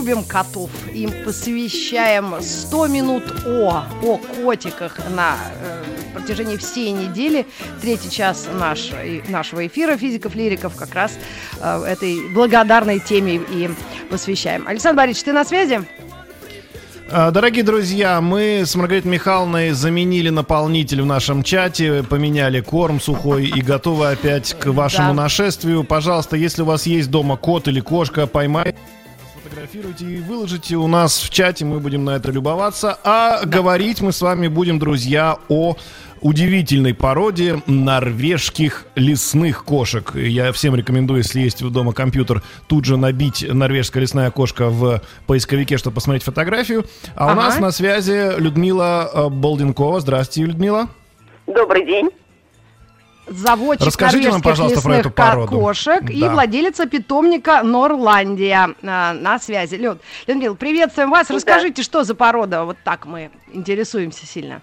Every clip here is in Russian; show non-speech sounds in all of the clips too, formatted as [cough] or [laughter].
Любим котов. Им посвящаем 100 минут о, о котиках на э, протяжении всей недели. Третий час наш, нашего эфира физиков-лириков как раз э, этой благодарной теме и посвящаем. Александр Борисович, ты на связи? А, Дорогие друзья, мы с Маргаритой Михайловной заменили наполнитель в нашем чате, поменяли корм сухой и готовы опять к вашему Да. нашествию. Пожалуйста, если у вас есть дома кот или кошка, поймайте, сфотографируйте и выложите у нас в чате, мы будем на это любоваться. А говорить мы с вами будем, друзья, о удивительной породе норвежских лесных кошек. Я всем рекомендую, если есть у дома компьютер, тут же набить норвежская лесная кошка в поисковике, чтобы посмотреть фотографию. А у Ага. нас на связи Людмила э, Болденкова. Здравствуйте, Людмила. Добрый день. Заводчик Расскажите нам, пожалуйста, про эту породу. кошек и Да. владелица питомника Норландия а, на связи. Люд, Людмила, приветствуем вас. Да. Расскажите, что за порода? Вот так мы интересуемся сильно.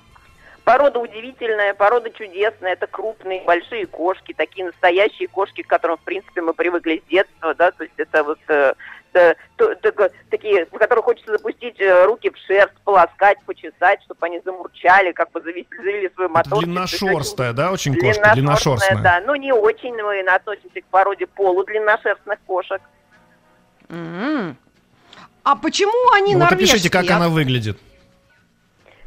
Порода удивительная, порода чудесная. Это крупные, большие кошки, такие настоящие кошки, к которым, в принципе, мы привыкли с детства, да, то есть это вот э, такие, по которым хочется запустить э, руки в шерсть, полоскать, почесать, чтобы они замурчали, как бы завели, завели свой мотор. Длинношерстая, да, очень кошка? Длинношерстная. да. Ну, не очень мы относимся к породе полудлинношерстных кошек. М. А почему они Ну, вот норвежские? опишите, как она выглядит.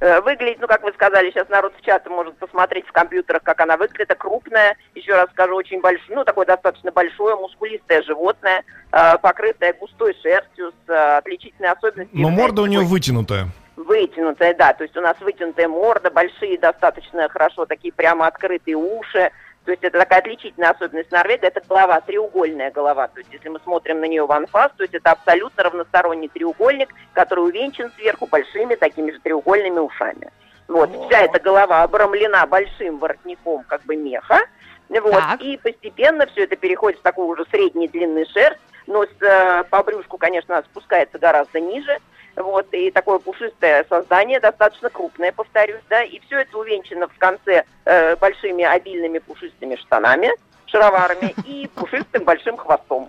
Э, Выглядит, ну, как вы сказали, сейчас народ в чате может посмотреть в компьютерах, как она выглядит. Это крупная, еще раз скажу, очень большое, ну, такое достаточно большое, мускулистое животное, э, покрытое густой шерстью с э, отличительной особенностью. Но морда у нее вытянутая. Вытянутая, да, то есть у нас вытянутая морда, большие достаточно хорошо, такие прямо открытые уши. То есть это такая отличительная особенность Норвегии, это голова, треугольная голова. То есть если мы смотрим на нее в анфас, то есть это абсолютно равносторонний треугольник, который увенчан сверху большими такими же треугольными ушами. Вот, вся эта голова обрамлена большим воротником как бы меха, вот, Так. и постепенно все это переходит в такую уже средней длины шерсть, но с, э, по брюшку, конечно, спускается гораздо ниже, вот, и такое пушистое создание, достаточно крупное, повторюсь, да, и все это увенчано в конце э, большими обильными пушистыми штанами, шароварами и пушистым большим хвостом.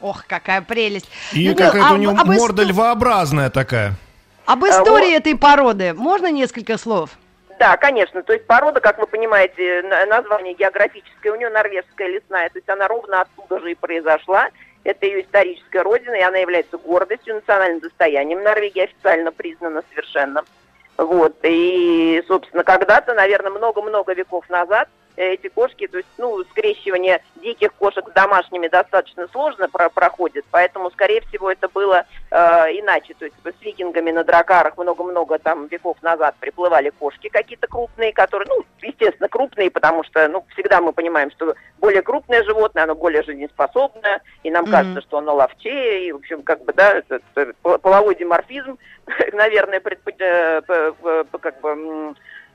Ох, какая прелесть. И Людмила, какая-то а у нее об морда исто- львообразная такая. Об истории этой породы можно несколько слов? Да, конечно. То есть порода, как вы понимаете, на- название географическое, у нее норвежская лесная, то есть она ровно оттуда же и произошла. Это ее историческая родина, и она является гордостью, национальным достоянием Норвегии, официально признана совершенно. Вот. И, собственно, когда-то, наверное, много-много веков назад эти кошки, то есть, ну, скрещивание диких кошек с домашними достаточно сложно про- проходит, поэтому, скорее всего, это было э, иначе, то есть с викингами на дракарах много-много там веков назад приплывали кошки какие-то крупные, которые, ну, естественно, крупные, потому что, ну, всегда мы понимаем, что более крупное животное, оно более жизнеспособное, и нам Мгм. кажется, что оно ловчее, и, в общем, как бы, да, это- это пол- половой диморфизм, [laughs] наверное, предпо- э, как бы,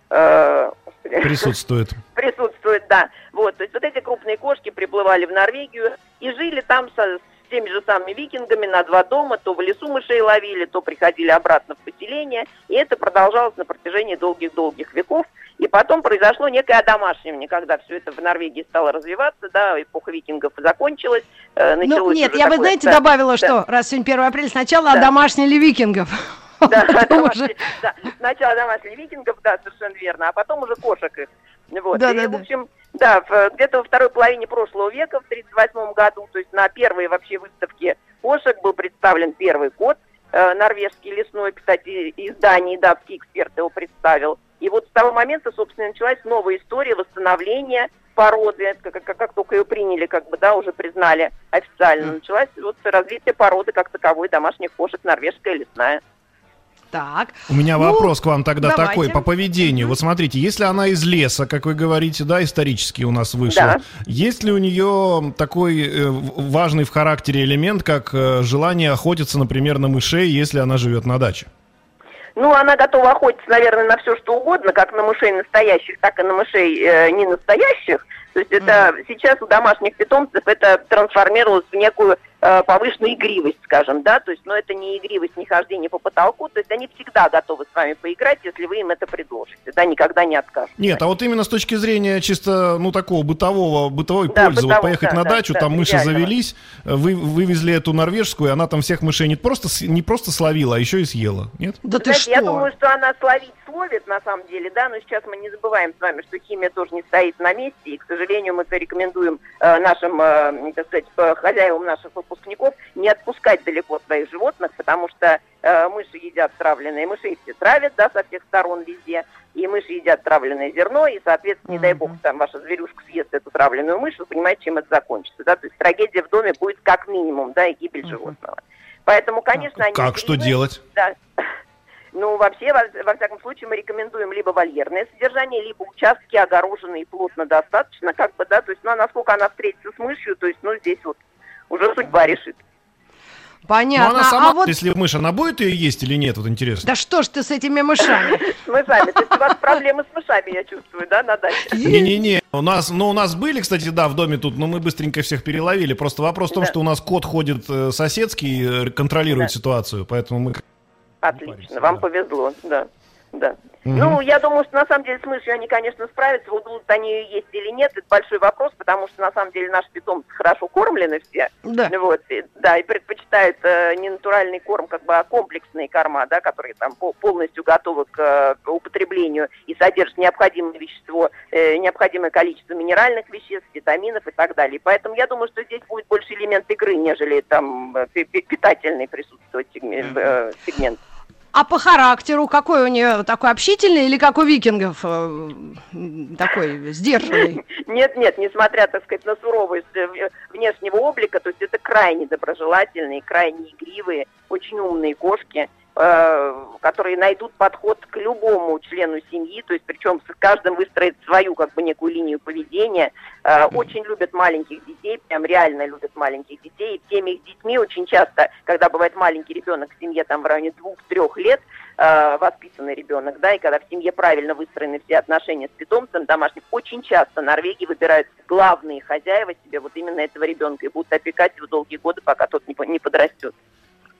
э, Присутствует. [laughs] присутствует, да. Вот, то есть вот эти крупные кошки приплывали в Норвегию и жили там со, с теми же самыми викингами на два дома, то в лесу мышей ловили, то приходили обратно в поселение, и это продолжалось на протяжении долгих-долгих веков. И потом произошло некое одомашнивание, когда все это в Норвегии стало развиваться, да, эпоха викингов закончилась, э, Ну, началось нет, я бы, знаете, да, добавила, да. что раз сегодня 1 апреля, сначала Да. одомашнили викингов. Да, [laughs] домашний- да, сначала домашних викингов, да, совершенно верно, а потом уже кошек их. Вот. Да, и, да, в общем, да, где-то во второй половине прошлого века, в 1938 году, то есть на первой вообще выставке кошек был представлен первый кот, э, норвежский лесной, кстати, из Дании, датский эксперт его представил. И вот с того момента, собственно, началась новая история восстановления породы, как, как- как только ее приняли, как бы, да, уже признали официально, началось вот развитие породы как таковой домашних кошек, норвежская лесная. Так. У меня Ну, вопрос к вам тогда давайте. такой по поведению. Вот смотрите, если она из леса, как вы говорите, да, исторически у нас вышла, Да. есть ли у нее такой э, важный в характере элемент, как э, желание охотиться, например, на мышей, если она живет на даче? Ну, она готова охотиться, наверное, на все, что угодно, как на мышей настоящих, так и на мышей э, не настоящих. То есть это сейчас у домашних питомцев это трансформировалось в некую э, повышенную игривость, скажем, да, то есть, но это не игривость, не хождение по потолку, то есть они всегда готовы с вами поиграть, если вы им это предложите, да, никогда не откажут. Нет, а вот именно с точки зрения чисто, ну, такого бытового, бытовой Да, пользы, вот бытового, поехать да, на да, дачу, да, там мыши идеального. завелись, э, вы вывезли эту норвежскую, и она там всех мышей не просто, с- не просто словила, а еще и съела, нет? Да ты Знаете, что? я думаю, что она словить словит на самом деле, да, но сейчас мы не забываем с вами, что химия тоже не стоит на месте, и, к сожалению, мы это рекомендуем э, нашим, э, так сказать, хозяевам наших выпускников не отпускать далеко своих животных, потому что э, мыши едят травленные, мышей все травят, да, со всех сторон везде, и мыши едят травленное зерно, и, соответственно, не дай бог, там ваша зверюшка съест эту травленную мышь, вы понимаете, чем это закончится, да, то есть трагедия в доме будет как минимум, да, и гибель животного. Поэтому, конечно, они... Как, что делать? Да. Ну, вообще, во, во всяком случае, мы рекомендуем либо вольерное содержание, либо участки огороженные плотно достаточно, как бы, да, то есть, ну, а насколько она встретится с мышью, то есть, ну, здесь вот уже судьба решит. Ну, Понятно. она сама, а вот... если мышь, она будет ее есть или нет, вот интересно. Да что ж ты с этими мышами? [laughs] С мышами. То есть у вас проблемы с мышами, я чувствую, да, на даче? Не-не-не, у нас, ну, у нас были, кстати, да, в доме тут, но мы быстренько всех переловили. Просто вопрос в том, что у нас кот ходит э, соседский, э, контролирует ситуацию, поэтому мы... Отлично, паримся, вам да. повезло, да. Да. Мгм. Ну, я думаю, что на самом деле с мышью они, конечно, справятся. Вот будут они ее есть или нет, это большой вопрос, потому что на самом деле наши питомцы хорошо кормлены все. Да. Вот, и- да, и предпочитают э, не натуральный корм, как бы, а комплексные корма, да, которые там по- полностью готовы к, э, к употреблению и содержат необходимое вещество, э, необходимое количество минеральных веществ, витаминов и так далее. Поэтому я думаю, что здесь будет больше элемент игры, нежели там э, пи- пи- питательный присутствовать сегмент. э, сегмент. А по характеру какой у нее такой общительный или как у викингов э, такой сдержанный? Нет, нет, несмотря, так сказать, на суровость э, внешнего облика, то есть это крайне доброжелательные, крайне игривые, очень умные кошки, которые найдут подход к любому члену семьи, то есть причем с каждым выстроит свою как бы некую линию поведения. Э, Очень любят маленьких детей, прям реально любят маленьких детей. И всеми их детьми очень часто, когда бывает маленький ребенок в семье там в районе двух-трех лет, э, воспитанный ребенок, да, и когда в семье правильно выстроены все отношения с питомцем домашним, очень часто Норвегии выбирают главные хозяева себе вот именно этого ребенка и будут опекать его долгие годы, пока тот не подрастет.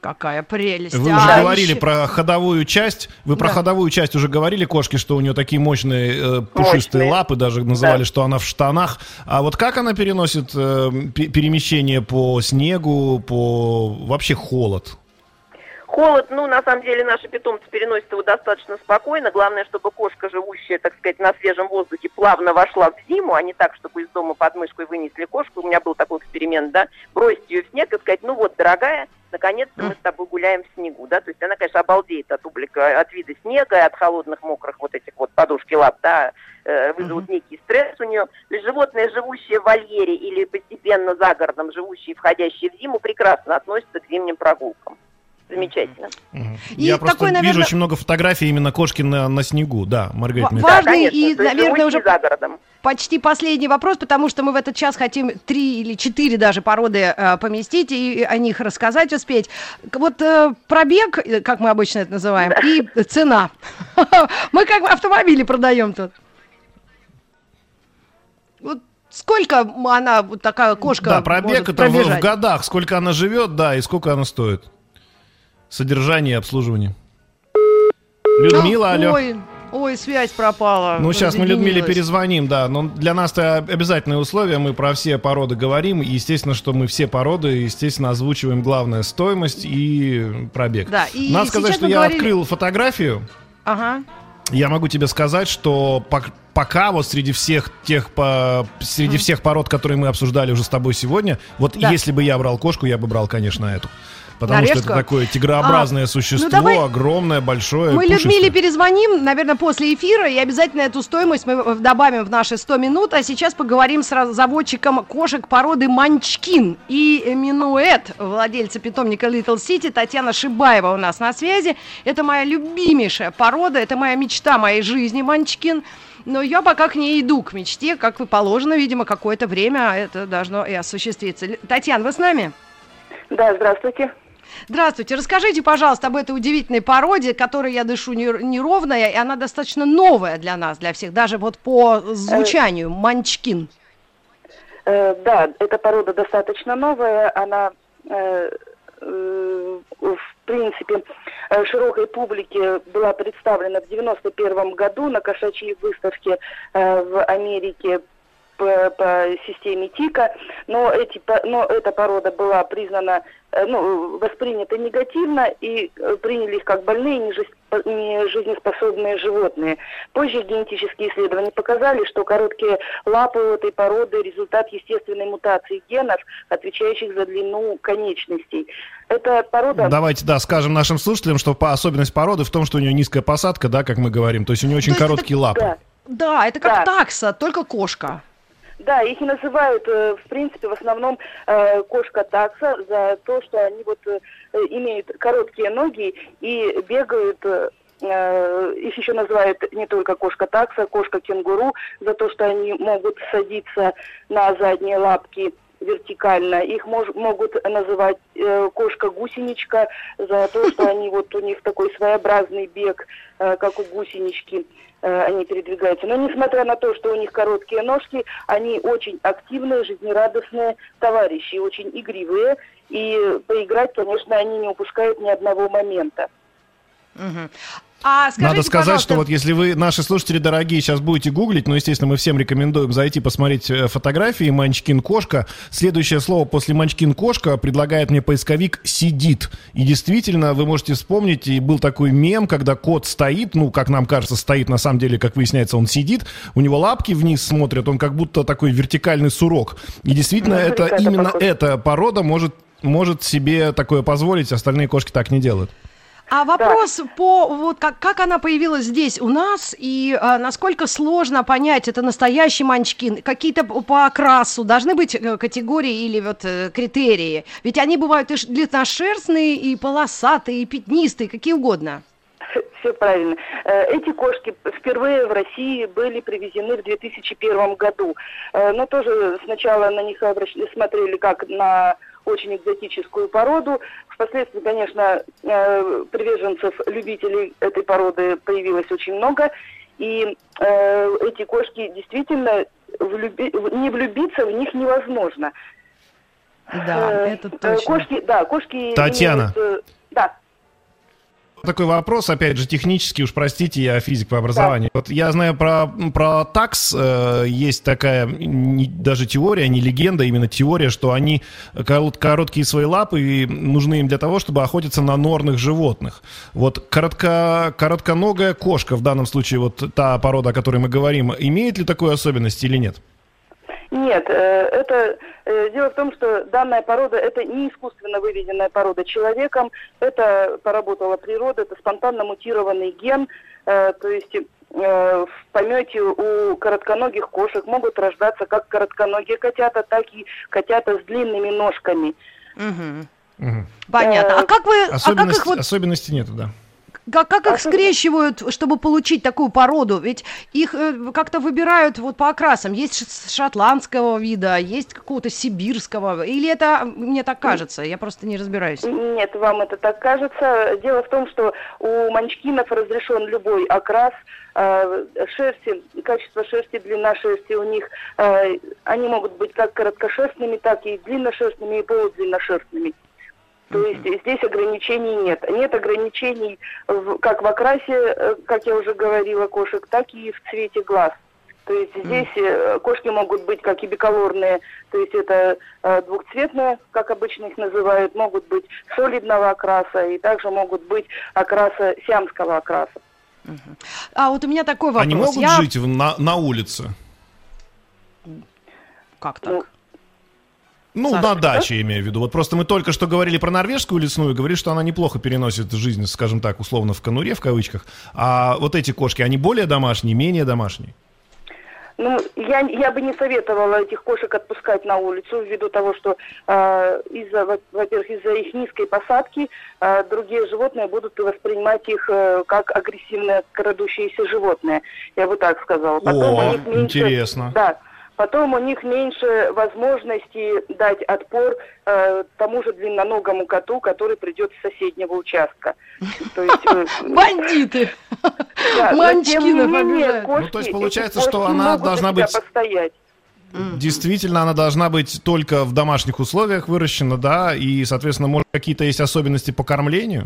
Какая прелесть. Вы А уже говорили еще- про ходовую часть. Вы про Да. ходовую часть уже говорили кошки, что у нее такие мощные э, пушистые Мощные. лапы, даже называли, Да. что она в штанах. А вот как она переносит э, пе- перемещение по снегу, по вообще холод? Холод, ну, на самом деле, наши питомцы переносят его достаточно спокойно. Главное, чтобы кошка, живущая, так сказать, на свежем воздухе, плавно вошла в зиму, а не так, чтобы из дома под мышкой вынесли кошку. У меня был такой эксперимент, да, бросить ее в снег и сказать, ну вот, дорогая, наконец-то мы с тобой гуляем в снегу, да, то есть она, конечно, обалдеет от облика, от вида снега, от холодных, мокрых вот этих вот подушки лап, да, э, вызовут некий стресс у сожалению, животные, живущие в вольере или постепенно за городом, живущие, входящие в зиму, прекрасно относятся к зимним прогулкам. Замечательно. Мгм. И Я просто такой, вижу наверное, очень много фотографий именно кошки на, на снегу. Да, Маргарита. Важный конечно. и, наверное, уже за городом. почти последний вопрос, потому что мы в этот час хотим три или четыре даже породы э, поместить и о них рассказать успеть. Вот э, пробег, э, как мы обычно это называем, и цена. [laughs] Мы как автомобили продаем тут. Вот сколько она, вот такая кошка, Да, пробег это в, годах. Сколько она живет, да, и сколько она стоит. Содержание и обслуживание. Людмила, алло. Ой, ой, связь пропала. Ну, сейчас мы Людмиле перезвоним, да. Но для нас это обязательное условие. Мы про все породы говорим. И, естественно, что мы все породы, естественно, озвучиваем главное стоимость и пробег. Да, и Надо сказать, что я говорили- открыл фотографию. Ага. Я могу тебе сказать, что пок- пока вот среди всех тех по- среди всех пород, которые мы обсуждали уже с тобой сегодня, вот Да. если бы я брал кошку, я бы брал, конечно, эту. Потому что это такое тигрообразное А, существо, ну давай- огромное, большое. Мы пушистое. Людмиле перезвоним, наверное, после эфира, и обязательно эту стоимость мы добавим в наши 100 минут. А сейчас поговорим с заводчиком кошек породы Манчкин и Минуэт, владельца питомника Little City, Татьяна Шибаева у нас на связи. Это моя любимейшая порода, это моя мечта моей жизни, Манчкин. Но я пока к ней иду, к мечте, как и положено, видимо, какое-то время это должно и осуществиться. Татьяна, вы с нами? Да, здравствуйте. Здравствуйте. Расскажите, пожалуйста, об этой удивительной породе, которой я дышу не- неровная, и она достаточно новая для нас, для всех, даже вот по звучанию. Манчкин. Э, Да, эта порода достаточно новая, она э, э, в принципе э, широкой публике была представлена в 91 году на кошачьей выставке э, в Америке по, по системе ТИКа, но, эти, но эта порода была признана, э, ну, воспринята негативно и э, приняли их как больные, не жизнеспособные животные. Позже генетические исследования показали, что короткие лапы у этой породы – результат естественной мутации генов, отвечающих за длину конечностей. Эта порода... Давайте, да, скажем нашим слушателям, что по особенность породы в том, что у нее низкая посадка, да, как мы говорим. То есть у нее очень То есть это- короткие лапы. Да. Да, это как Да. такса, только кошка. Да, их и называют, э, в принципе, в основном э, кошка такса за то, что они вот э, имеют короткие ноги и бегают. их еще называют не только кошка такса, кошка кенгуру за то, что они могут садиться на задние лапки вертикально. Их мож- могут называть э, кошка-гусеничка за то, что они вот у них такой своеобразный бег, э, как у гусенички они передвигаются. Но несмотря на то, что у них короткие ножки, они очень активные, жизнерадостные товарищи, очень игривые. И поиграть, конечно, они не упускают ни одного момента. Мгм. А скажите, Надо сказать, пожалуйста, что вот если вы, наши слушатели дорогие, сейчас будете гуглить, ну, естественно, мы всем рекомендуем зайти посмотреть э, фотографии Манчкин кошка. Следующее слово после Манчкин кошка предлагает мне поисковик сидит. И действительно, вы можете вспомнить, и был такой мем, когда кот стоит, ну, как нам кажется, стоит, на самом деле, как выясняется, он сидит, у него лапки вниз смотрят, он как будто такой вертикальный сурок. И действительно, Ну, это это именно похоже. эта порода может может себе такое позволить, остальные кошки так не делают. А вопрос по вот как, как она появилась здесь у нас и а, насколько сложно понять, это настоящий манчкин, какие-то по окрасу должны быть э, категории или вот э, критерии, ведь они бывают и длинношерстные, и полосатые, и пятнистые, какие угодно. Все правильно. Э, Эти кошки впервые в России были привезены в 2001 году. Но тоже сначала на них обращ- смотрели как на очень экзотическую породу. Впоследствии, конечно, э, приверженцев, любителей этой породы появилось очень много. И э, эти кошки действительно влюби- не влюбиться в них невозможно. Да, Э, это точно. Кошки, да, кошки. Татьяна. имеют, да. Такой вопрос, опять же, технический, уж простите, я физик по образованию. Вот я знаю про, про такс, э, есть такая не- даже теория, не легенда, именно теория, что они корот- короткие свои лапы и нужны им для того, чтобы охотиться на норных животных. Вот коротко, коротконогая кошка, в данном случае вот та порода, о которой мы говорим, имеет ли такую особенность или нет? Нет, э, это э, дело в том, что данная порода это не искусственно выведенная порода человеком, это поработала природа, это спонтанно мутированный ген, э, то есть в помете у коротконогих кошек могут рождаться как коротконогие котята, так и котята с длинными ножками. Мгм. Мгм. Понятно. А как вы, а как Особенности, их вот особенности нету, да. Как, как их Особенно- скрещивают, чтобы получить такую породу? Ведь их э, как-то выбирают вот по окрасам. Есть шотландского вида, есть какого-то сибирского. Или это мне так кажется? Я просто не разбираюсь. Нет, вам это так кажется. Дело в том, что у манчкинов разрешен любой окрас э, шерсти, качество шерсти, длина шерсти у них. э, они могут быть как короткошерстными, так и длинношерстными и полудлинношерстными. То есть здесь ограничений нет. Нет ограничений в- как в окрасе, э, как я уже говорила, кошек, так и в цвете глаз. То есть здесь э, кошки могут быть как и биколорные, то есть это э, двухцветные, как обычно их называют, могут быть солидного окраса и также могут быть окраса сиамского окраса. А вот у меня такой вопрос. Они могут Я- жить в- на, на улице? Как так? Ну, Ну, Саша, на даче, имею в виду. Вот просто мы только что говорили про норвежскую лесную, говорили, что она неплохо переносит жизнь, скажем так, условно, в конуре, в кавычках. А вот эти кошки, они более домашние, менее домашние? Ну, я, я бы не советовала этих кошек отпускать на улицу, ввиду того, что э, из-за, во- во-первых, из-за их низкой посадки э, другие животные будут воспринимать их э, как агрессивные крадущиеся животные. Я бы так сказала. О, у них меньше- интересно. Да. Потом у них меньше возможности дать отпор э, тому же длинноногому коту, который придет с соседнего участка. То есть, э, [laughs] Бандиты! [laughs] да, обижают. кошки, Ну, то есть получается, что она должна быть- постоять. Действительно, она должна быть только в домашних условиях выращена, да, и, соответственно, может, какие-то есть особенности по кормлению?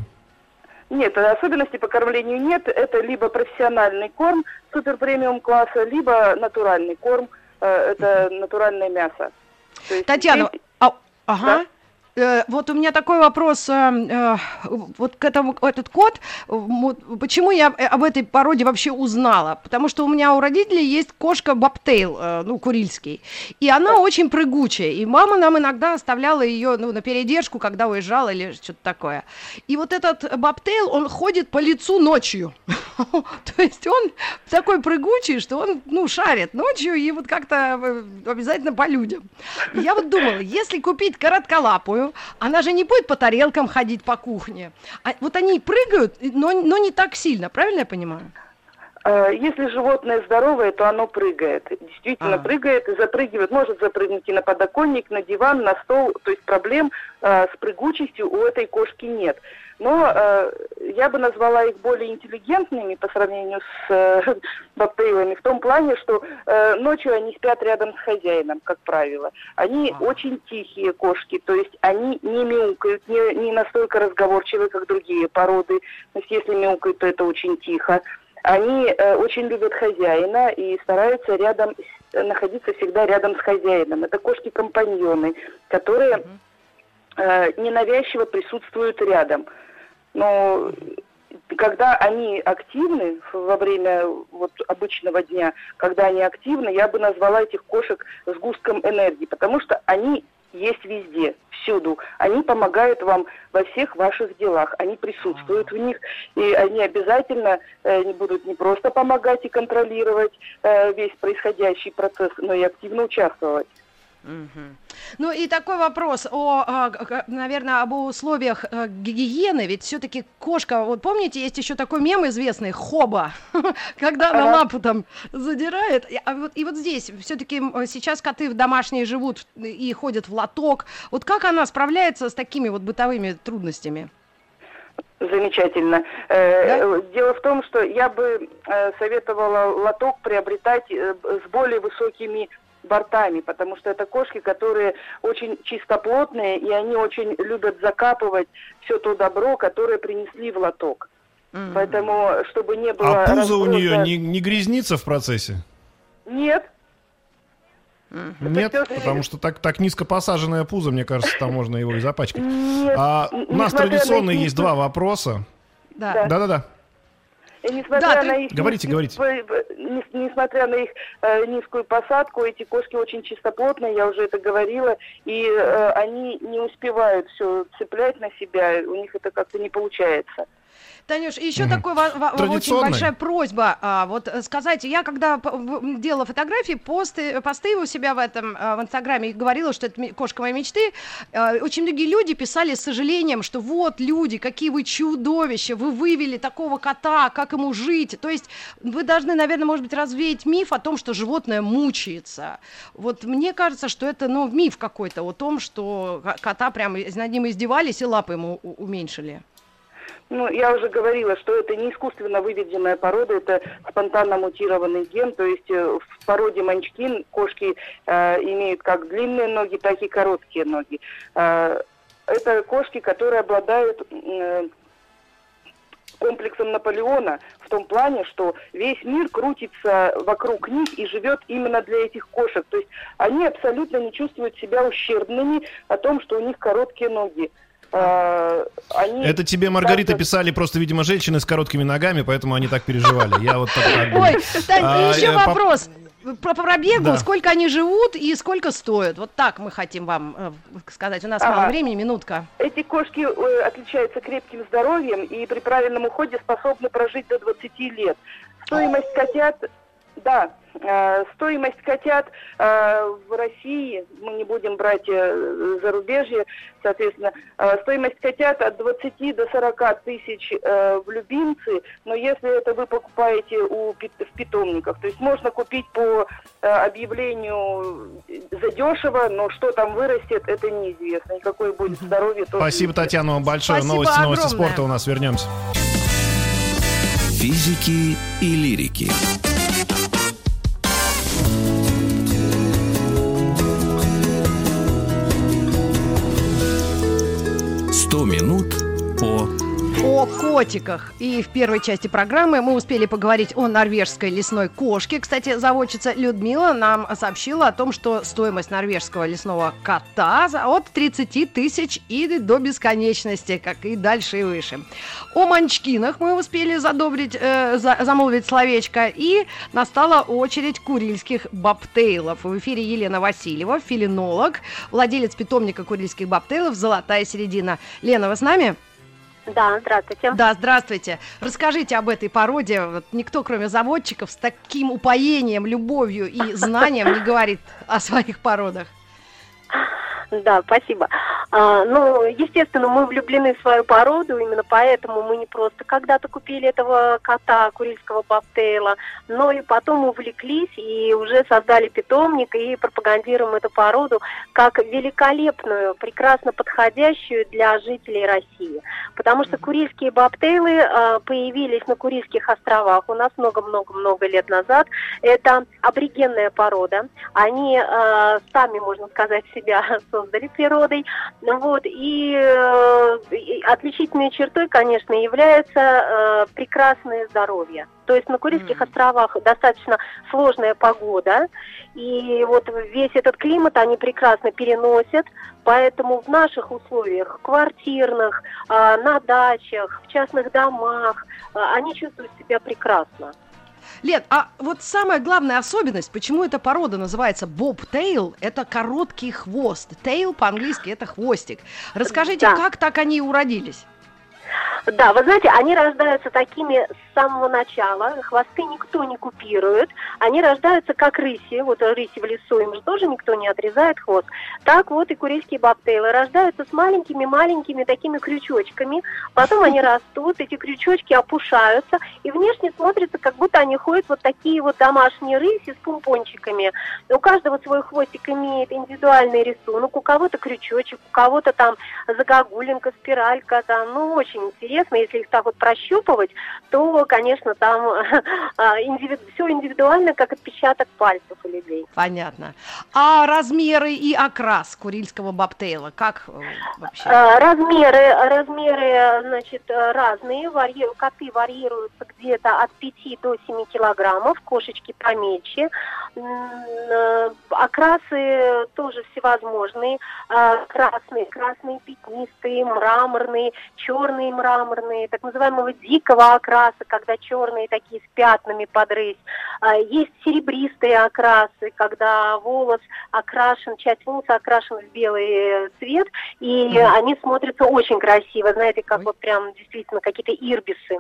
Нет, особенностей по кормлению нет. Это либо профессиональный корм супер премиум класса, либо натуральный корм. Э, Это натуральное мясо. То есть Татьяна, здесь- а- ага. Э, Вот у меня такой вопрос, э, э, вот к этому этот кот, э, почему я э, об этой породе вообще узнала? Потому что у меня у родителей есть кошка бобтейл, э, ну курильский, и она очень прыгучая, и мама нам иногда оставляла ее ну, на передержку, когда уезжала или что-то такое. И вот этот бобтейл, он ходит по лицу ночью, [laughs] то есть он такой прыгучий, что он ну шарит ночью и вот как-то э, обязательно по людям. Я вот думала, если купить коротколапую, она же не будет по тарелкам ходить по кухне. А вот они прыгают, но, но не так сильно, правильно я понимаю? Э, Если животное здоровое, то оно прыгает. Действительно А. прыгает и запрыгивает. Может запрыгнуть и на подоконник, на диван, на стол. То есть проблем э, с прыгучестью у этой кошки нет. Но э, я бы назвала их более интеллигентными по сравнению с э, [laughs] бобтейлами в том плане, что э, ночью они спят рядом с хозяином, как правило. Они Ага. очень тихие кошки, то есть они не мяукают, не, не настолько разговорчивые, как другие породы. То есть если мяукают, то это очень тихо. Они э, очень любят хозяина и стараются рядом э, находиться всегда рядом с хозяином. Это кошки-компаньоны, которые э, ненавязчиво присутствуют рядом. Но когда они активны во время вот обычного дня, когда они активны, я бы назвала этих кошек сгустком энергии, потому что они есть везде, всюду. Они помогают вам во всех ваших делах. Они присутствуют в них, и они обязательно э, не будут не просто помогать и контролировать э, весь происходящий процесс, но и активно участвовать. Ну и такой вопрос о, а, наверное, об условиях э, гигиены, ведь все-таки кошка, вот помните, есть еще такой мем известный, хоба, [laughs] когда на Ага. лапу там задирает, И- а вот, и вот здесь все-таки сейчас коты в домашние живут и ходят в лоток, вот как она справляется с такими вот бытовыми трудностями? Замечательно. Э, э, Дело в том, что я бы э, советовала лоток приобретать э, с более высокими бортами, потому что это кошки, которые очень чистоплотные, и они очень любят закапывать все то добро, которое принесли в лоток. Мгм. Поэтому, чтобы не было... А пузо у разброса- нее не, не грязнится в процессе? Нет, Нет, всё- потому что так, так низко посаженное пузо, мне кажется, там можно его и запачкать. нет. А у нас традиционно есть два вопроса. Да. Да. Да-да-да. И несмотря Да, ты- на их Говорите, низкий- говорите. несмотря на их э, низкую посадку, эти кошки очень чистоплотные, я уже это говорила, и э, они не успевают все цеплять на себя, у них это как-то не получается. Танюш, еще такой ва- ва- очень большая просьба. А, вот э, сказать, я когда делала фотографии, посты, посты у себя в этом э, в Инстаграме и говорила, что это кошка моей мечты, э, очень многие люди писали с сожалением, что вот люди, какие вы чудовища, вы вывели такого кота, как ему жить. То есть вы должны, наверное, может быть, развеять миф о том, что животное мучается. Вот мне кажется, что это, ну, миф какой-то о том, что ко- кота прям над ним издевались и лапы ему уменьшили. Ну, я уже говорила, что это не искусственно выведенная порода, это спонтанно мутированный ген, то есть э, в породе манчкин кошки э, имеют как длинные ноги, так и короткие ноги. Э, это кошки, которые обладают э, комплексом Наполеона в том плане, что весь мир крутится вокруг них и живет именно для этих кошек. То есть они абсолютно не чувствуют себя ущербными о том, что у них короткие ноги. Э, они Это тебе, Маргарита, писали просто, видимо, женщины с короткими ногами, поэтому они так переживали. Я вот так. Ой, Тань, А, еще э, по- вопрос. Про пробегу, Да. сколько они живут и сколько стоят? Вот так мы хотим вам э, сказать. У нас Ага. мало времени, минутка. Эти кошки э, отличаются крепким здоровьем и при правильном уходе способны прожить до 20 лет. Стоимость котят, да, стоимость котят э, в России, мы не будем брать э, зарубежье, соответственно, э, стоимость котят от 20 до 40 тысяч э, в любимцы, но если это вы покупаете у, в питомниках, то есть можно купить по э, объявлению задешево, но что там вырастет, это неизвестно. И какое будет здоровье, тоже Спасибо. Татьяна, вам большое. Спасибо Новости, новости огромное. спорта у нас. Вернемся. Физики и лирики. Сто минут по О котиках. И в первой части программы мы успели поговорить о норвежской лесной кошке. Кстати, заводчица Людмила нам сообщила о том, что стоимость норвежского лесного кота от 30 тысяч и до бесконечности, как и дальше и выше. О манчкинах мы успели задобрить, э, за- замолвить словечко. И настала очередь курильских бобтейлов. В эфире Елена Васильева, филинолог, владелец питомника курильских бобтейлов «Золотая середина». Лена, вы с нами? Да, здравствуйте. Да, здравствуйте. Расскажите об этой породе. Вот никто, кроме заводчиков, с таким упоением, любовью и знанием не говорит о своих породах. Да, спасибо. А, ну, естественно, мы влюблены в свою породу, именно поэтому мы не просто когда-то купили этого кота, курильского бобтейла, но и потом увлеклись и уже создали питомник и пропагандируем эту породу как великолепную, прекрасно подходящую для жителей России. Потому что курильские бобтейлы а, появились на Курильских островах у нас много-много-много лет назад. Это аборигенная порода. Они э, сами, можно сказать, себя [laughs] создали природой. Ну Вот. И, э, и отличительной чертой, конечно, является э, прекрасное здоровье. То есть на Курильских островах достаточно сложная погода, и вот весь этот климат они прекрасно переносят, поэтому в наших условиях, квартирных, а, на дачах, в частных домах, они чувствуют себя прекрасно. Лен, а вот самая главная особенность, почему эта порода называется боб-тейл, это короткий хвост. Тейл по-английски это хвостик. Расскажите, Да. как так они уродились? Да, вы знаете, они рождаются такими с самого начала, хвосты никто не купирует, они рождаются как рыси, вот рыси в лесу, им же тоже никто не отрезает хвост. Так вот и курильские бобтейлы рождаются с маленькими-маленькими такими крючочками, потом они растут, эти крючочки опушаются, и внешне смотрится, как будто они ходят вот такие вот домашние рыси с помпончиками. У каждого свой хвостик имеет индивидуальный рисунок, у кого-то крючочек, у кого-то там загогулинка, спиралька, там, ну, очень интересно, если их так вот прощупывать, то, конечно, там [laughs] все индивидуально, как отпечаток пальцев у людей. Понятно. А размеры и окрас курильского бобтейла, как э, вообще? Э, Размеры, размеры, значит, разные. Варьи- Коты варьируются где-то от 5 до 7 килограммов, кошечки помельче. Э, Окрасы тоже всевозможные. А, Красные, красные пятнистые, мраморные, черные мраморные, так называемого дикого окраса, когда черные такие с пятнами под рысь. А, Есть серебристые окрасы, когда волос окрашен, часть волоса окрашен в белый э, цвет, и они смотрятся очень красиво, знаете, как Ой. вот прям действительно какие-то ирбисы.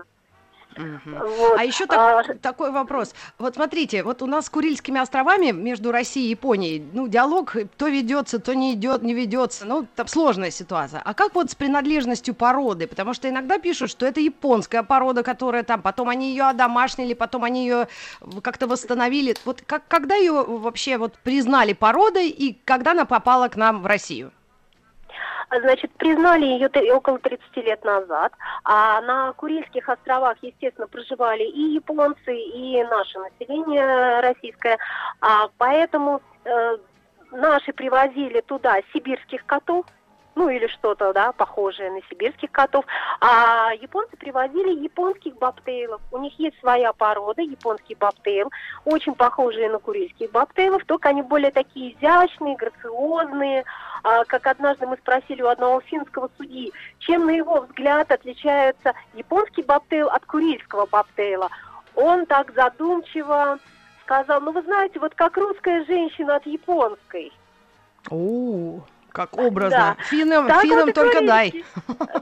Вот. А еще А, такой вопрос. Вот смотрите, вот у нас с Курильскими островами между Россией и Японией, ну, диалог то ведется, то не идет, не ведется. Ну, там сложная ситуация. А как вот с принадлежностью породы? Потому что иногда пишут, что это японская порода, которая там, потом они ее одомашнили, потом они ее как-то восстановили. Вот как, когда ее вообще вот признали породой и когда она попала к нам в Россию? Значит, признали ее около 30 лет назад, а на Курильских островах, естественно, проживали и японцы, и наше население российское, а, поэтому э, наши привозили туда сибирских котов, ну или что-то, да, похожее на сибирских котов, а японцы привозили японских бобтейлов. У них есть своя порода, японский бобтейл, очень похожие на курильских бобтейлов, только они более такие изящные, грациозные, а, как однажды мы спросили у одного финского судьи, чем, на его взгляд, отличается японский бобтейл от курильского бобтейла. Он так задумчиво сказал, ну вы знаете, вот как русская женщина от японской. О, как образно. Да. Финам, Так финам вот только дай. [laughs]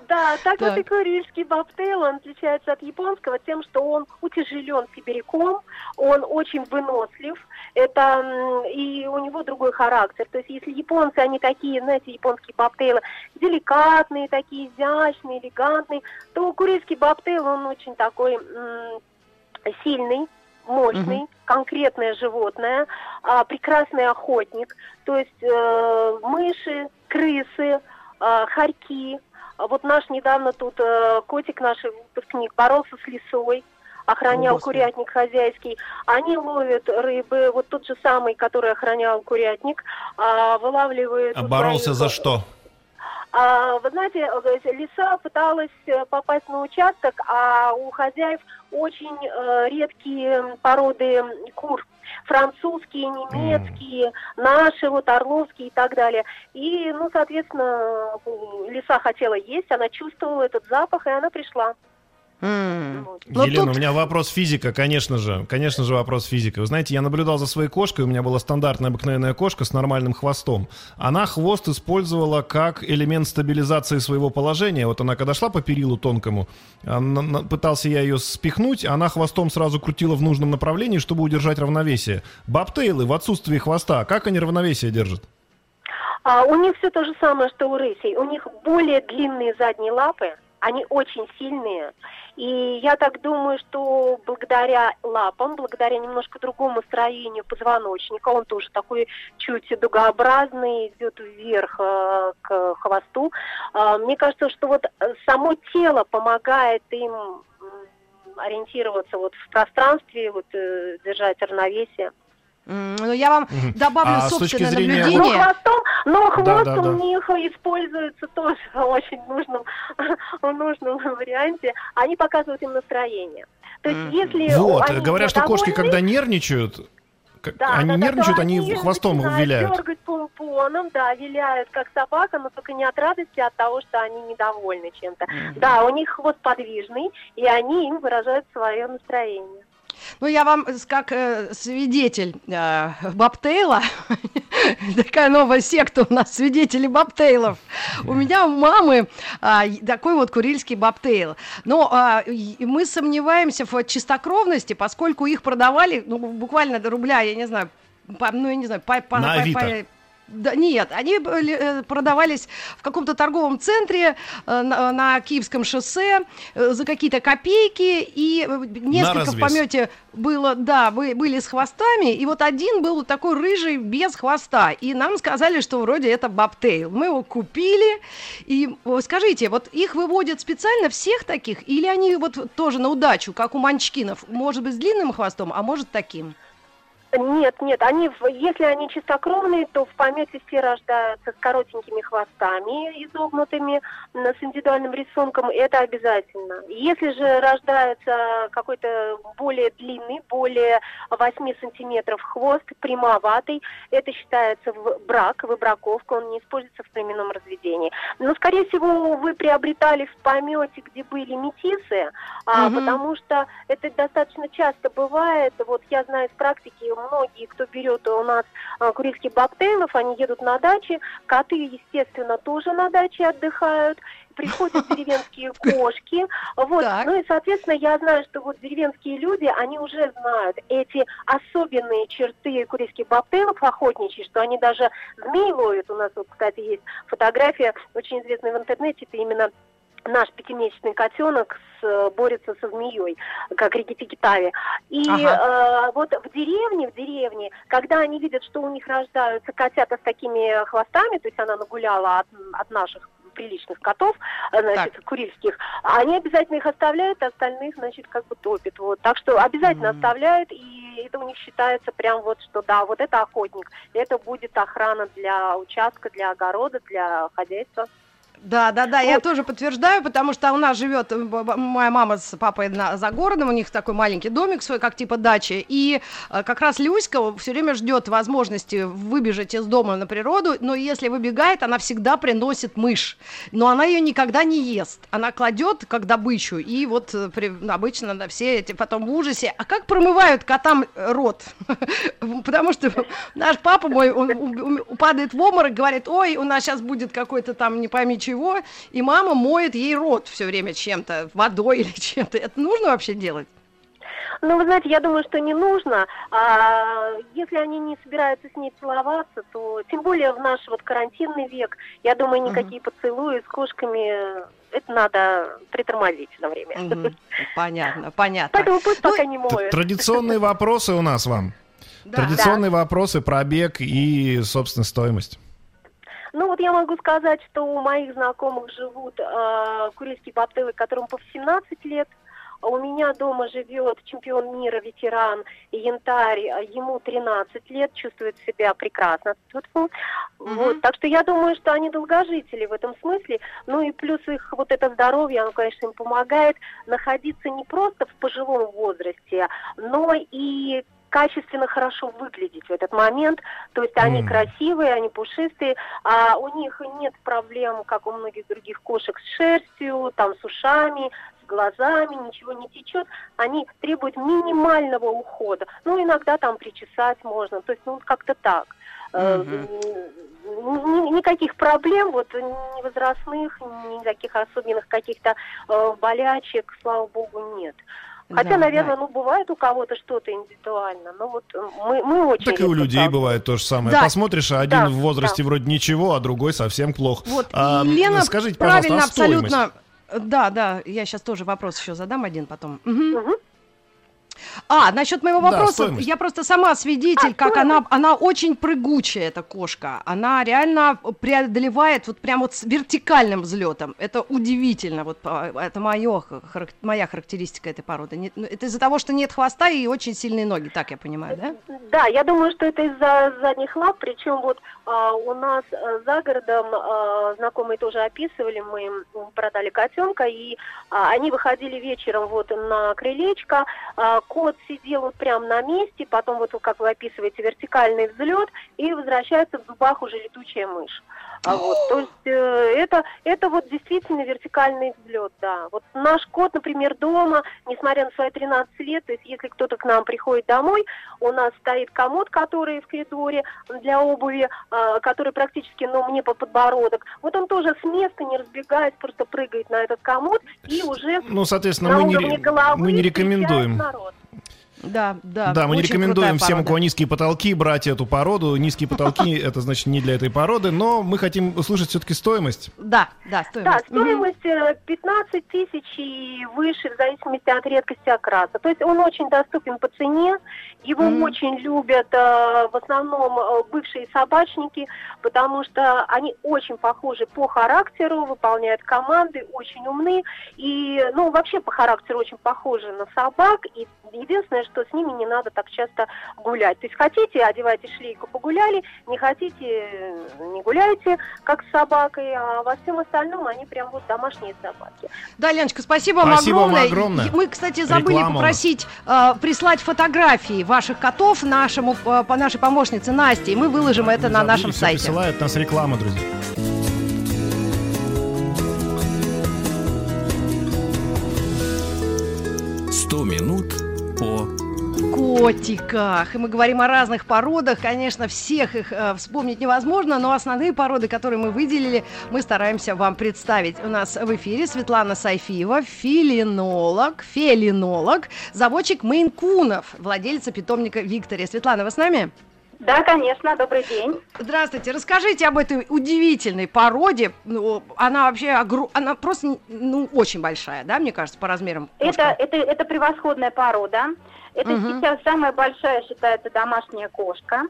Да, так вот Так. и курильский бобтейл, он отличается от японского тем, что он утяжелен сибиряком, он очень вынослив, это и у него другой характер. То есть если японцы, они такие, знаете, японские бобтейлы, деликатные, такие изящные, элегантные, то курильский бобтейл, он очень такой м, сильный, мощный, Мгм. конкретное животное, а, прекрасный охотник, то есть э, мыши, крысы, а, хорьки. А Вот наш недавно тут э, котик, наш выпускник, боролся с лисой, охранял О, курятник хозяйский. Они ловят рыбы, вот тот же самый, который охранял курятник, а, вылавливает... А вот боролся за что? А, вы знаете, э, лиса пыталась э, попасть на участок, а у хозяев очень э, редкие породы кур. Французские, немецкие, наши, вот орловские и так далее. И, ну, соответственно, лиса хотела есть, она чувствовала этот запах, и она пришла. Но Елена, тут- у меня вопрос физика, конечно же. Конечно же, вопрос физика. Вы знаете, я наблюдал за своей кошкой, у меня была стандартная обыкновенная кошка с нормальным хвостом. Она хвост использовала как элемент стабилизации своего положения. Вот она когда шла по перилу тонкому, она- на- пытался я ее спихнуть, она хвостом сразу крутила в нужном направлении, чтобы удержать равновесие. Бобтейлы в отсутствии хвоста, как они равновесие держат? А у них все то же самое, что у рысей. У них более длинные задние лапы, они очень сильные. И я так думаю, что благодаря лапам, благодаря немножко другому строению позвоночника, он тоже такой чуть дугообразный, идет вверх э, к хвосту. А, мне кажется, что вот э, само тело помогает им ориентироваться вот в пространстве, вот э, держать равновесие. М, Ну, я вам добавлю А собственное зрения- Но наблюдение. хвостом, но хвост да, да. у них используется тоже [laughs] в очень нужном, [laughs] в нужном варианте. Они показывают им настроение. То есть, если Вот, они говорят, что кошки, когда нервничают, да, они да, да, нервничают, они они хвостом виляют. дергать помпоном, да, виляют как собака, но только не от радости, а от того, что они недовольны чем-то. Да, у них хвост подвижный, и они им выражают свое настроение. Ну, я вам, с- как э, свидетель э, Бобтейла, [laughs] такая новая секта у нас, свидетели Бобтейлов. У меня у мамы а, такой вот курильский Бобтейл. Но а, мы сомневаемся в чистокровности, поскольку их продавали, ну, буквально до рубля, я не знаю, по- ну, я не знаю, по... по- На по- Авито. по- да, нет, они были, э, продавались в каком-то торговом центре э, на, на Киевском шоссе э, за какие-то копейки, и э, несколько в помете было, да, бы- были с хвостами, и вот один был такой рыжий без хвоста, и нам сказали, что вроде это бобтейл. Мы его купили, и э, скажите, вот их выводят специально всех таких, или они вот тоже на удачу, как у манчкинов, может быть, с длинным хвостом, а может таким? Нет, нет, они, если они чистокровные, то в помете все рождаются с коротенькими хвостами изогнутыми, с индивидуальным рисунком, это обязательно. Если же рождается какой-то более длинный, более 8 сантиметров хвост, прямоватый, это считается в брак, выбраковка, он не используется в племенном разведении. Но, скорее всего, вы приобретали в помете, где были метисы, а, Мгм. потому что это достаточно часто бывает. Вот я знаю из практики, многие, кто берет у нас а, курильских бобтейлов, они едут на дачи, коты, естественно, тоже на даче отдыхают, приходят [laughs] деревенские кошки, вот, Так. ну и, соответственно, я знаю, что вот деревенские люди, они уже знают эти особенные черты курильских бобтейлов охотничьи, что они даже змей ловят, у нас вот, кстати, есть фотография, очень известная в интернете, это именно наш пятимесячный котенок с- э, борется со змеей, как Рикки-Тикки-Тави. И э, вот в деревне, в деревне, когда они видят, что у них рождаются котята с такими хвостами, то есть она нагуляла от, от наших приличных котов, э, значит, курильских, они обязательно их оставляют, а остальных, значит, как бы топят. Вот. Так что обязательно Мгм. оставляют, и это у них считается прям вот, что да, вот это охотник, это будет охрана для участка, для огорода, для хозяйства. Да, да, да, я Вот. тоже подтверждаю, потому что у нас живет э, моя мама с папой на- за городом, у них такой маленький домик свой, как типа дачи, и э, как раз Люська все время ждет возможности выбежать из дома на природу, но если выбегает, она всегда приносит мышь, но она ее никогда не ест, она кладет как добычу, и вот э, при- обычно да, все эти потом в ужасе, а как промывают котам рот? [laughs] Потому что наш папа мой, он падает в обморок, говорит, ой, у нас сейчас будет какой-то там не пойми чего, и мама моет ей рот все время чем-то, водой [laughs] или чем-то. Это нужно вообще делать? Ну, вы знаете, я думаю, что не нужно. А, если они не собираются с ней целоваться, то тем более в наш вот карантинный век, я думаю, никакие поцелуи с кошками, это надо притормозить на время. Мгм. Понятно, понятно. Поэтому пусть Ну, пока не моют. Традиционные вопросы у нас вам. Да. Традиционные вопросы про бег и, собственно, стоимость. Ну вот я могу сказать, что у моих знакомых живут э, курильские бобтейлы, которым по 17 лет. А У меня дома живет чемпион мира, ветеран Янтарь, а ему 13 лет, чувствует себя прекрасно. Тьфу-тьфу. Вот, так что я думаю, что они долгожители в этом смысле. Ну и плюс их вот это здоровье, оно, конечно, им помогает находиться не просто в пожилом возрасте, но и качественно хорошо выглядеть в этот момент. То есть они М. красивые, они пушистые, а у них нет проблем, как у многих других кошек, с шерстью, там, с ушами, с глазами, ничего не течет. Они требуют минимального ухода. Ну, иногда там причесать можно. То есть, ну, как-то так. Ни- Никаких проблем, вот ни возрастных, ни таких особенных каких-то э, болячек, слава богу, нет. Хотя, Да, наверное, да. ну бывает у кого-то что-то индивидуально, но вот э, мы, мы очень... Так и у людей так. бывает то же самое. Да. Посмотришь, а один Да, в возрасте да. вроде ничего, а другой совсем плохо. Вот, А, Лена скажите, правильно пожалуйста, а абсолютно... Да, да, я сейчас тоже вопрос еще задам один потом. Мгм. Мгм. А, насчет моего Да, вопроса, стоимость. я просто сама свидетель, А, как стоимость. она, она очень прыгучая, эта кошка. Она реально преодолевает вот прям вот с вертикальным взлетом. Это удивительно, вот по- это моё, харак- моя характеристика этой породы. Не- ну, Это из-за того, что нет хвоста и очень сильные ноги, так я понимаю, да? Да, я думаю, что это из-за задних лап, причем вот а, у нас а, за городом а, знакомые тоже описывали, мы им продали котенка, и а, они выходили вечером вот на крылечко, а, кот сидел вот прямо на месте, потом вот, как вы описываете, вертикальный взлет, и возвращается в зубах уже летучая мышь. А вот, то есть э, это, это вот действительно вертикальный взлет, да. Вот наш кот, например, дома, несмотря на свои 13 лет, то есть если кто-то к нам приходит домой, у нас стоит комод, который в коридоре для обуви, а, который практически, ну, мне по подбородок. Вот он тоже с места, не разбегаясь, просто прыгает на этот комод и уже Ну, соответственно, на мы не, уровне ре- головы мы не рекомендуем. народ. Да, да. Да, мы не рекомендуем всем, у кого низкие потолки, брать эту породу. Низкие потолки это значит не для этой породы, но мы хотим услышать все-таки стоимость. Да, да, Да, стоимость. Мгм. стоимость э, 15 тысяч и выше, в зависимости от редкости окраса. То есть он очень доступен по цене, его Мгм. очень любят э, в основном э, бывшие собачники, потому что они очень похожи по характеру, выполняют команды, очень умны и, ну, вообще по характеру очень похожи на собак. И единственное, что с ними не надо так часто гулять. То есть хотите, одевайте шлейку, погуляли, не хотите, не гуляйте, как с собакой, а во всем остальном они прям вот домашние собаки. Да, Леночка, спасибо вам Спасибо вам огромное. огромное. И Мы, кстати, забыли Реклама попросить э, прислать фотографии ваших котов нашему, э, по нашей помощнице Насте, и мы выложим это на нашем сайте. Присылает нас реклама, друзья. Котиках. И мы говорим о разных породах. Конечно, всех их э, вспомнить невозможно, но основные породы, которые мы выделили, мы стараемся вам представить. У нас в эфире Светлана Сайфиева, филинолог, фелинолог, заводчик мейнкунов, владельца питомника Виктория. Светлана, вы с нами? Да, конечно, добрый день. Здравствуйте, расскажите об этой удивительной породе. Ну, она вообще огру- она просто ну, очень большая, да, мне кажется, по размерам. Это, это, это превосходная порода. Это Мгм. сейчас самая большая считается домашняя кошка.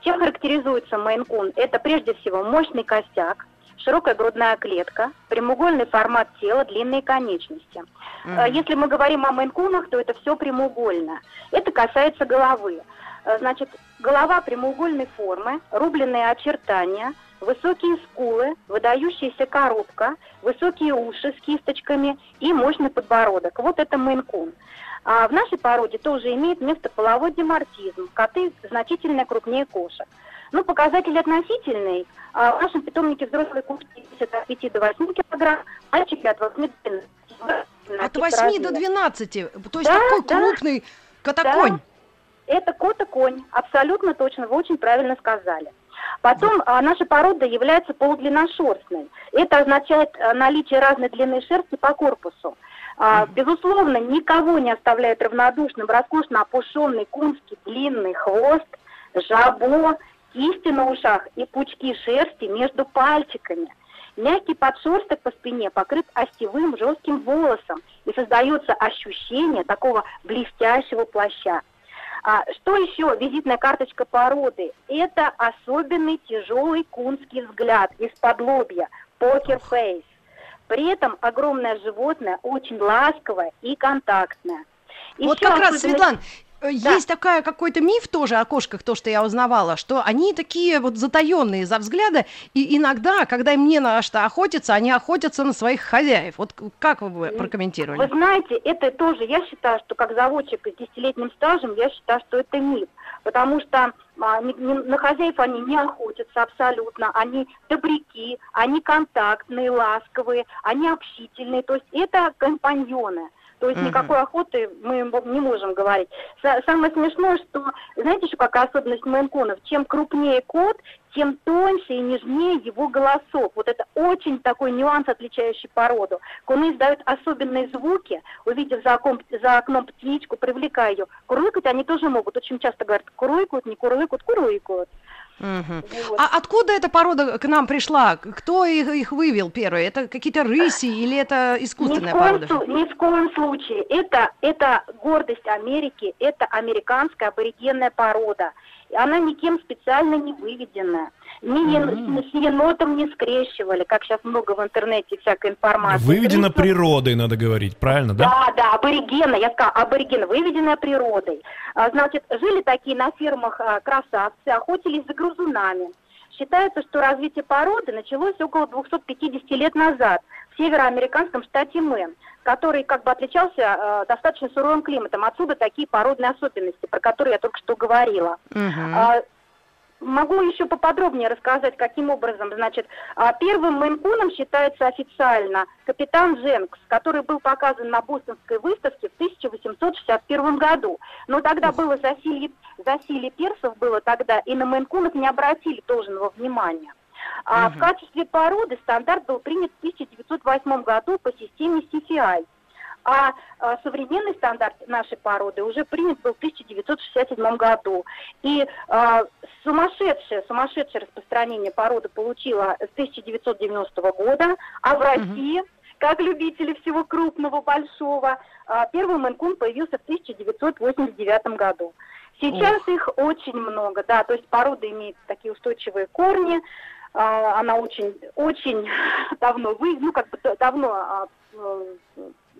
Чем характеризуется мейн-кун? Это прежде всего мощный костяк, широкая грудная клетка, прямоугольный формат тела, длинные конечности. Э, Если мы говорим о мейн-кунах, то это все прямоугольно. Это касается головы. Э, Значит, голова прямоугольной формы, рубленные очертания, высокие скулы, выдающаяся коробка, высокие уши с кисточками и мощный подбородок. Вот это мейн-кун. А в нашей породе тоже имеет место половой демортизм. Коты значительно крупнее кошек. Ну, показатель относительный. А в нашем питомнике взрослые кошки от 5 до 8 килограмм, мальчики от 8 до 12. От 8 до 12. То есть Да, такой да. крупный котоконь. Это кот и конь. Абсолютно точно. Вы очень правильно сказали. Потом а, наша порода является полудлинношерстной. Это означает а, наличие разной длины шерсти по корпусу. А, безусловно, никого не оставляет равнодушным роскошно опушенный кунский длинный хвост, жабо, кисти на ушах и пучки шерсти между пальчиками. Мягкий подшерсток по спине покрыт остевым жестким волосом и создается ощущение такого блестящего плаща. А, что еще? Визитная карточка породы. Это особенный тяжелый кунский взгляд из-под лобья, покер-фейс. При этом огромное животное очень ласковое и контактное. Вот Еще как раз, Светлан, э, Да. есть такая какой-то миф тоже о кошках, то, что я узнавала, что они такие вот затаенные за взгляда, и иногда, когда им не на что охотиться, они охотятся на своих хозяев. Вот как вы бы Вы прокомментировали? знаете, это тоже, я считаю, что как заводчик с десятилетним стажем, я считаю, что это миф. Потому что а, на хозяев они не охотятся абсолютно, они добряки, они контактные, ласковые, они общительные, то есть это компаньоны. То есть Мгм. никакой охоты мы не можем говорить. Са- Самое смешное, что, знаете еще какая особенность мейнкунов? Чем крупнее кот, тем тоньше и нежнее его голосок. Вот это очень такой нюанс, отличающий породу. Куны издают особенные звуки, увидев за, окном, за окном птичку, привлекая ее. Курлыкать они тоже могут. Очень часто говорят, курлыкают, не курлыкают, курлыкают. Мгм. Вот. А откуда эта порода к нам пришла? Кто их, их вывел первые? Это какие-то рыси или это Ни искусственная коем, порода? ни в коем случае. Это, это гордость Америки, это американская аборигенная порода. Она никем специально не выведена. Ни ен- с енотом не скрещивали, как сейчас много в интернете всякой информации. Выведено Крысу- природой, надо говорить, правильно, да? Да, да, аборигены, я сказала, аборигены, выведенная природой. А, значит, жили такие на фермах а, красавцы, охотились за грызунами. Считается, что развитие породы началось около 250 лет назад в североамериканском штате Мэн, который как бы отличался а, достаточно суровым климатом. Отсюда такие породные особенности, про которые я только что говорила. А, Могу еще поподробнее рассказать, каким образом. Значит, а, первым мейнкуном считается официально капитан Дженкс, который был показан на Бостонской выставке в 1861 году. Но тогда было засилье, засилье персов было тогда, и на мейнкунов не обратили должного внимания. А в качестве породы стандарт был принят в 1908 году по системе CCI. А, а, современный стандарт нашей породы уже принят был в 1967 году. И а, сумасшедшее, сумасшедшее распространение породы получила с 1990 года, а в России, как любители всего крупного, большого, а, первый мэнкун появился в 1989 году. Сейчас их очень много, да, то есть порода имеет такие устойчивые корни, она очень, очень давно вы, ну как бы давно а, э,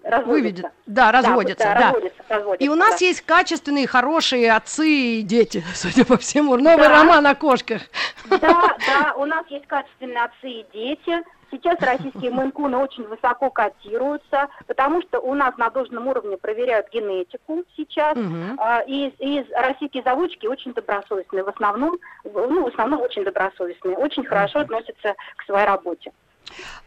разводятся. Выведет. Да, разводятся, да. да. разводятся, разводятся, И у нас да. есть качественные, хорошие отцы и дети, [laughs] судя по всему. Новый Да. роман о кошках. Да, [laughs] да, у нас есть качественные отцы и дети. Сейчас российские мейнкуны очень высоко котируются, потому что у нас на должном уровне проверяют генетику сейчас. А, И, и российские заводчики очень добросовестные, в основном, ну, в основном очень добросовестные, очень хорошо относятся к своей работе.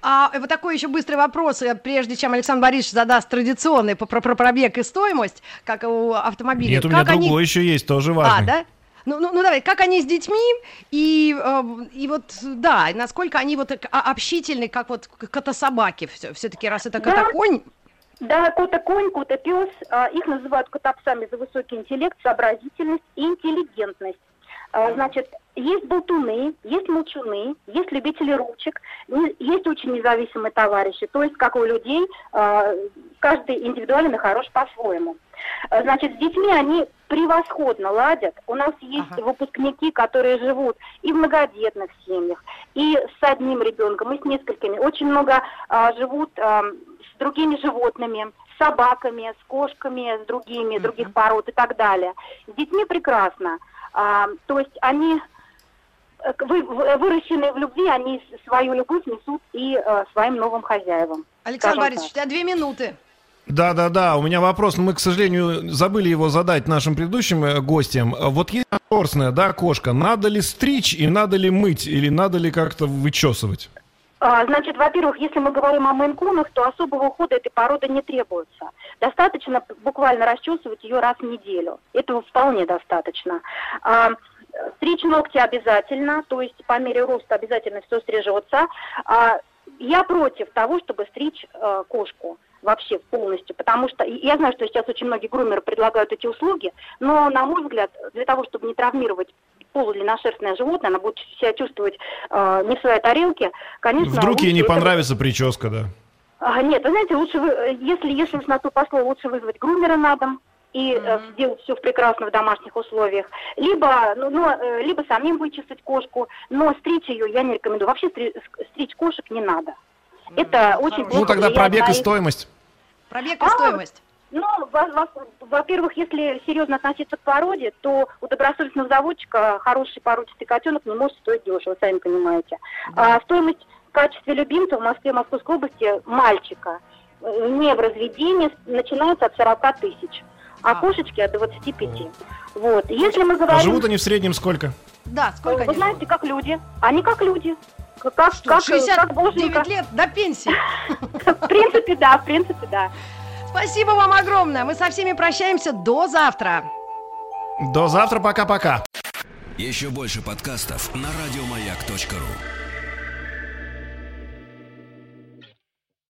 А вот такой еще быстрый вопрос, э, прежде чем Александр Борисович задаст традиционный по- про, про пробег и стоимость, как у автомобилей. Нет, у меня как они... другой еще есть, тоже А, важный. да? Ну, ну, ну давай, как они с детьми и, э, и вот, да, насколько они вот а- общительны, как вот кота-собаки все, все-таки, раз это кота-конь, Да, кота-конь, кота-пес, а, их называют котопсами за высокий интеллект, сообразительность и интеллигентность. А, Значит, есть болтуны, есть молчуны, есть любители ручек, не- есть очень независимые товарищи. То есть, как у людей, а, каждый индивидуально хорош по-своему. А, Значит, с детьми они превосходно ладят. У нас есть Ага. выпускники, которые живут и в многодетных семьях, и с одним ребенком, и с несколькими. Очень много а, живут а, с другими животными, с собаками, с кошками, с другими, других пород и так далее. С детьми прекрасно. А, то есть они э, выращенные в любви, они свою любовь несут и э, своим новым хозяевам. Александр Борисович, у тебя две минуты. Да, да, да. У меня вопрос, мы, к сожалению, забыли его задать нашим предыдущим э, гостям. А Вот есть шерстная, да, кошка. Надо ли стричь и надо ли мыть или надо ли как-то вычесывать? А, Значит, во-первых, если мы говорим о мейнкунах, то особого ухода этой породы не требуется. Достаточно буквально расчесывать ее раз в неделю. Этого вполне достаточно. Стричь ногти обязательно, то есть по мере роста обязательно все стрижется. А, Я против того, чтобы стричь э, кошку вообще полностью, потому что я знаю, что сейчас очень многие грумеры предлагают эти услуги, но, на мой взгляд, для того, чтобы не травмировать полудлинношерстное животное, она будет себя чувствовать э, не в своей тарелке, конечно... Вдруг ей не это- понравится прическа, да? А, нет, вы знаете, лучше, вы, если, если уж на то пошло, лучше вызвать грумера на дом и э, сделать все в прекрасно в домашних условиях. Либо, ну, ну, э, либо самим вычесать кошку, но стричь ее я не рекомендую. Вообще стри- с- стричь кошек не надо. Это очень Ну плохо тогда влияет пробег и стоимость. Пробег и А, стоимость. ну, во- во- во-первых, если серьезно относиться к породе, то у добросовестного заводчика хороший породистый котенок не может стоить дешево, сами понимаете. А стоимость в качестве любимца в Москве, Московской области мальчика э, не в разведении начинается от 40 тысяч, а А. кошечки от 25. Вот. Если мы А говорим... живут они в среднем сколько? Да, сколько Вы они знаете, живут? как люди. Они как люди. Как, Что, как, 69 как лет до пенсии. [laughs] В принципе, да, в принципе, да. Спасибо вам огромное. Мы со всеми прощаемся до завтра. До завтра, пока-пока. Еще больше подкастов на радиомаяк.ру.